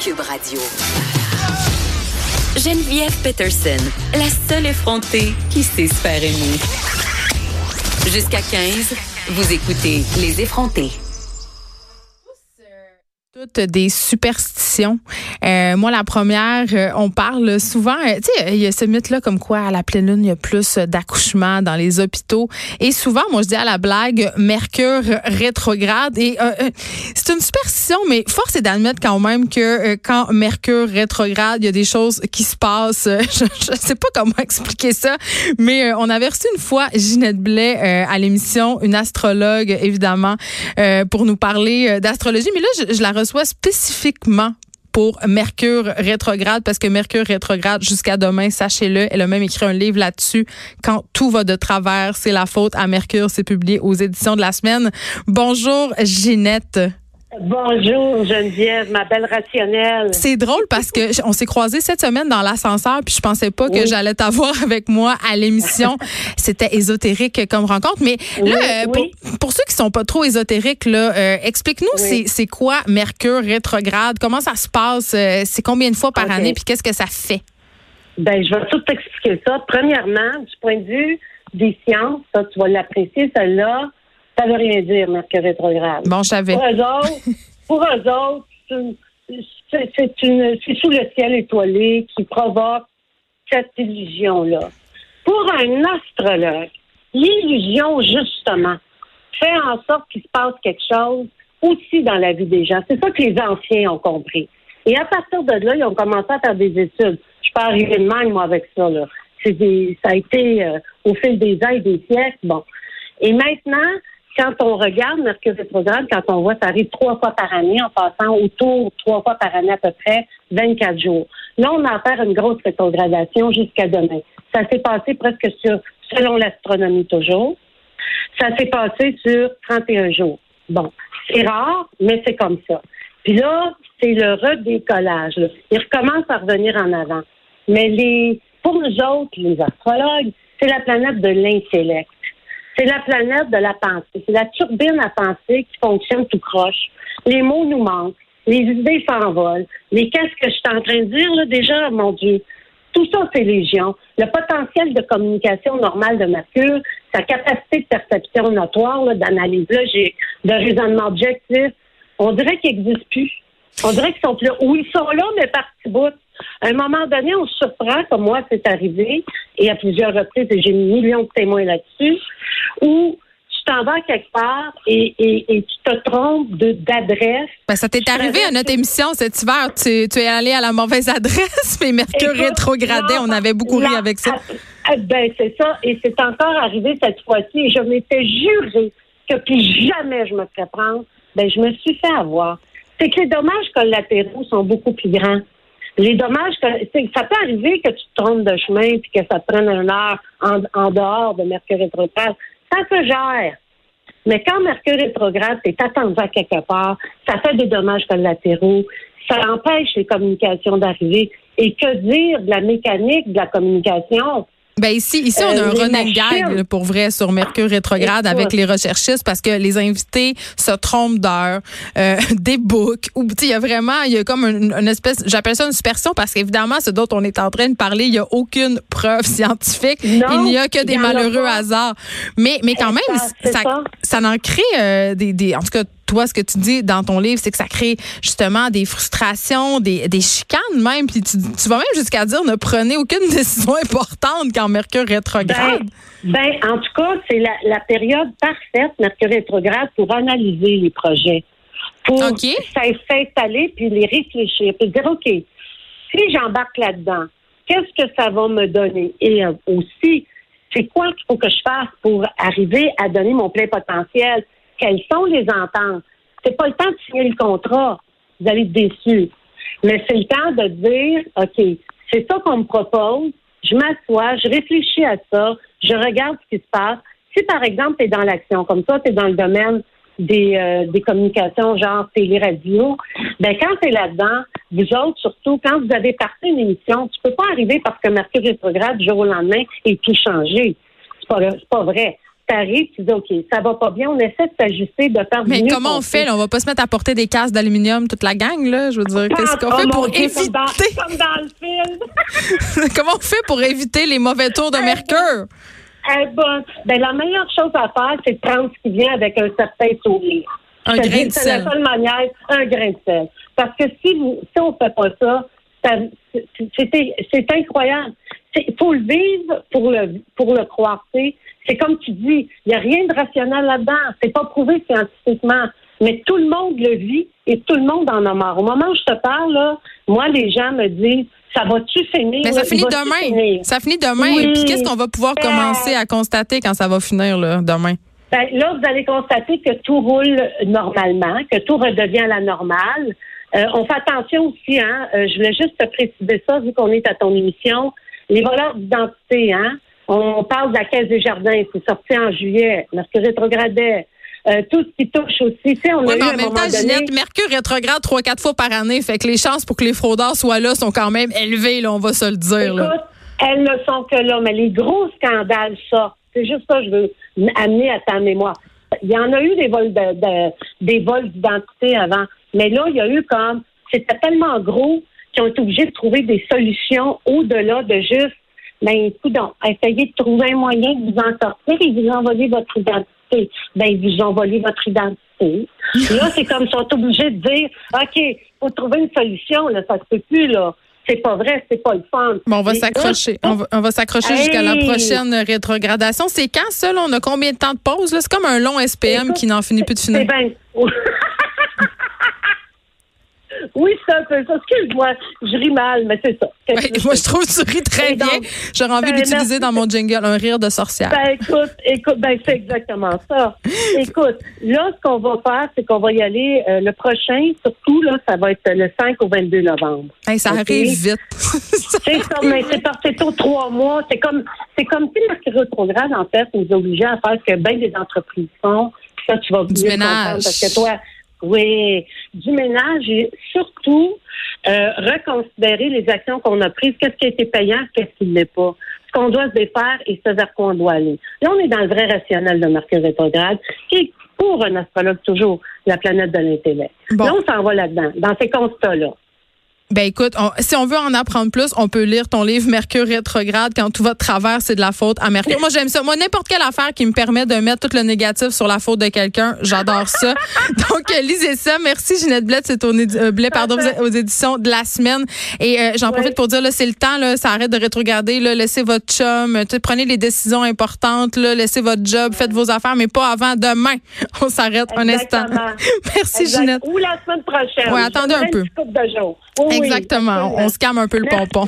Cube Radio. Geneviève Peterson, la seule effrontée qui sait se. Jusqu'à 15, vous écoutez Les effrontés des superstitions. Euh, moi, la première, euh, on parle souvent, euh, tu sais, il y a ce mythe-là comme quoi à la pleine lune, il y a plus d'accouchements dans les hôpitaux. Et souvent, moi, je dis à la blague, Mercure rétrograde. Et c'est une superstition, mais force est d'admettre quand même que quand Mercure rétrograde, il y a des choses qui se passent. je, je sais pas comment expliquer ça, mais on avait reçu une fois Ginette Blais à l'émission, une astrologue, évidemment, pour nous parler d'astrologie. Mais là, je, la reçoit spécifiquement pour Mercure rétrograde parce que Mercure rétrograde jusqu'à demain, sachez-le, elle a même écrit un livre là-dessus. Quand tout va de travers, c'est la faute à Mercure. C'est publié aux éditions de la semaine. Bonjour Ginette. Bonjour Geneviève, ma belle rationnelle. C'est drôle parce que on s'est croisés cette semaine dans l'ascenseur puis je pensais pas que j'allais t'avoir avec moi à l'émission. C'était ésotérique comme rencontre, mais là euh, pour, ceux qui sont pas trop ésotériques là, euh, explique-nous c'est quoi Mercure rétrograde, comment ça se passe, euh, c'est combien de fois par année? Puis qu'est-ce que ça fait? Ben je vais tout t'expliquer ça. Premièrement, du point de vue des sciences, ça tu vas l'apprécier celle-là ça veut rien dire, Mercure rétrograde. Bon, je savais. Pour eux autres, pour eux autres c'est une, c'est sous le ciel étoilé qui provoque cette illusion-là. Pour un astrologue, l'illusion, justement, fait en sorte qu'il se passe quelque chose aussi dans la vie des gens. C'est ça que les anciens ont compris. Et à partir de là, ils ont commencé à faire des études. Je peux arriver de même, moi, avec ça. Là. Des, ça a été euh, au fil des ans et des siècles. Bon. Et maintenant, quand on regarde Mercure rétrograde, quand on voit ça arrive trois fois par année, en passant autour trois fois par année à peu près 24 jours. Là, on a affaire à une grosse rétrogradation jusqu'à demain. Ça s'est passé presque sur, selon l'astronomie toujours, ça s'est passé sur 31 jours. Bon, c'est rare, mais c'est comme ça. Puis là, c'est le redécollage. Il recommence à revenir en avant. Mais les, pour nous autres, les astrologues, c'est la planète de l'intellect. C'est la planète de la pensée. C'est la turbine à penser qui fonctionne tout croche. Les mots nous manquent. Les idées s'envolent. Mais qu'est-ce que je suis en train de dire là déjà, mon Dieu? Tout ça, c'est légion. Le potentiel de communication normale de Mercure, sa capacité de perception notoire, d'analyse logique, de raisonnement objectif, on dirait qu'il n'existe plus. On dirait qu'ils sont plus là. Ou ils sont là, mais par petits bouts. À un moment donné, on se surprend, comme moi, c'est arrivé, et à plusieurs reprises, et j'ai mis millions de témoins là-dessus, où tu t'en vas quelque part et, et, tu te trompes d'adresse. Ben, ça t'est arrivé à notre émission cet hiver. Tu, tu, es allé à la mauvaise adresse, mais Mercure rétrogradait. On avait beaucoup ri avec ça. Ben, c'est ça. Et c'est encore arrivé cette fois-ci. Et je m'étais juré que plus jamais je me ferais prendre. Ben, je me suis fait avoir. C'est que les dommages collatéraux sont beaucoup plus grands. Les dommages, ça peut arriver que tu te trompes de chemin et que ça te prenne une heure en, dehors de Mercure rétrograde. Ça se gère. Mais quand Mercure rétrograde, c'est attendu à quelque part, ça fait des dommages collatéraux, ça empêche les communications d'arriver. Et que dire de la mécanique de la communication? Ben ici, ici on a un euh, running gag pour vrai sur Mercure rétrograde avec les recherchistes parce que les invités se trompent d'heure, euh, des books ou il y a vraiment il y a comme une, espèce j'appelle ça une superstition parce qu'évidemment ce dont on est en train de parler il y a aucune preuve scientifique, il n'y a que des malheureux hasards. Mais mais quand même ça, ça, en crée euh, des, des en tout cas toi, ce que tu dis dans ton livre, c'est que ça crée justement des frustrations, des, des chicanes même. Puis tu, tu vas même jusqu'à dire ne prenez aucune décision importante quand Mercure rétrograde. Ben, ben en tout cas, c'est la, la, période parfaite, Mercure rétrograde, pour analyser les projets. Pour s'installer puis les réfléchir. Puis dire, OK, si j'embarque là-dedans, qu'est-ce que ça va me donner? Et euh, aussi, c'est quoi qu'il faut que je fasse pour arriver à donner mon plein potentiel? Quelles sont les ententes. C'est pas le temps de signer le contrat. Vous allez être déçus. Mais c'est le temps de dire, OK, c'est ça qu'on me propose. Je m'assois, je réfléchis à ça, je regarde ce qui se passe. Si, par exemple, tu es dans l'action, comme ça, tu es dans le domaine des, euh, des communications genre télé-radio, ben quand tu es là-dedans, vous autres, surtout, quand vous avez parti une émission, tu peux pas arriver parce que Mercure rétrograde du jour au lendemain et tout changer. C'est pas, pas vrai t'arrives, tu dis, OK, ça va pas bien, on essaie de s'ajuster, de faire Mais comment on fait? Là? On va pas se mettre à porter des casques d'aluminium, toute la gang, là? Je veux dire, qu'est-ce qu'on Oh, fait pour Dieu, éviter? Comme dans, comme dans le film. comment on fait pour éviter les mauvais tours de mercure? Eh ben, ben, la meilleure chose à faire, c'est de prendre ce qui vient avec un certain sourire. Un grain de C'est sel. la seule manière, un grain de sel. Parce que si vous, si on fait pas ça, ça- c'est incroyable. Il faut le vivre pour le pour le croire. C'est comme tu dis, il n'y a rien de rationnel là-dedans. C'est pas prouvé scientifiquement. Mais tout le monde le vit et tout le monde en a marre. Au moment où je te parle, là, moi, les gens me disent Ça va-tu finir? Mais ça finit demain. finir? Ça finit demain. Oui. Puis qu'est-ce qu'on va pouvoir Euh. commencer à constater quand ça va finir, là, demain? Ben, là, vous allez constater que tout roule normalement, que tout redevient à la normale. Euh, on fait attention aussi, hein. euh, je voulais juste te préciser ça, vu qu'on est à ton émission. Les voleurs d'identité, hein? On parle de la Caisse des Jardins, c'est sorti en juillet. Mercure rétrogradait. Euh, tout ce qui touche aussi. Tu sais, on Oui, a eu mais à en même temps, donné- Ginette, Mercure rétrograde trois, quatre fois par année. Fait que les chances pour que les fraudeurs soient là sont quand même élevées, là, on va se le dire. là. Écoute, elles ne sont que là, mais les gros scandales sortent. C'est juste ça que je veux amener à ta mémoire. Il y en a eu des vols de, de- des vols d'identité avant, mais là, il y a eu comme c'était tellement gros qu'ils ont été obligés de trouver des solutions au-delà de juste ben écoute, essayez de trouver un moyen de vous en sortir et vous envoyer votre identité. Ben, ils vous ont volé votre identité. là, c'est comme ils sont obligés de dire OK, faut trouver une solution, là, ça se peut plus, là. C'est pas vrai, c'est pas le fun. Bon, on va s'accrocher. On va, s'accrocher jusqu'à la prochaine rétrogradation. C'est quand ça? là? On a combien de temps de pause? là? C'est comme un long SPM qui n'en finit plus de finir. C'est bien. Oui, c'est un peu ça. Excuse-moi, je ris mal, mais c'est ça. Ouais, moi, je trouve que tu ris très donc, bien. J'aurais envie ben, d'utiliser merci. dans mon jingle un rire de sorcière. Ben écoute, écoute, ben c'est exactement ça. Écoute, là, ce qu'on va faire, c'est qu'on va y aller euh, le prochain, surtout là, ça va être le 5 au 22 novembre. Hey, ça arrive vite. C'est ça, mais c'est c'est au trois mois. C'est comme c'est comme si Mercure rétrograde, en fait, nous obligeait à faire ce que bien des entreprises font. Ça, tu vas Du ménage. Parce que toi, oui, du ménage et surtout euh, reconsidérer les actions qu'on a prises, qu'est-ce qui a été payant, qu'est-ce qui ne l'est pas. Ce qu'on doit se défaire et ce vers quoi on doit aller. Là, on est dans le vrai rationnel de Mercure rétrograde, qui est pour un astrologue toujours la planète de l'intellect. Bon. Là, on s'en va là-dedans, dans ces constats-là. Ben écoute, on- si on veut en apprendre plus, on peut lire ton livre Mercure rétrograde quand tout va de travers, c'est de la faute à Mercure. Moi j'aime ça. Moi n'importe quelle affaire qui me permet de mettre tout le négatif sur la faute de quelqu'un, j'adore ça. Donc euh, lisez ça. Merci Ginette Blais, c'est au euh, Blais pardon aux éditions de la semaine et euh, j'en Ouais. profite pour dire là c'est le temps là, ça arrête de rétrograder là, laissez votre chum, prenez les décisions importantes là, laissez votre job, faites vos affaires mais pas avant demain. On s'arrête un instant. Merci Exact. Ginette. Ou la semaine prochaine. Ouais, attendez un peu. de jours. Oui, Exactement. absolument. On se calme un peu le pompon.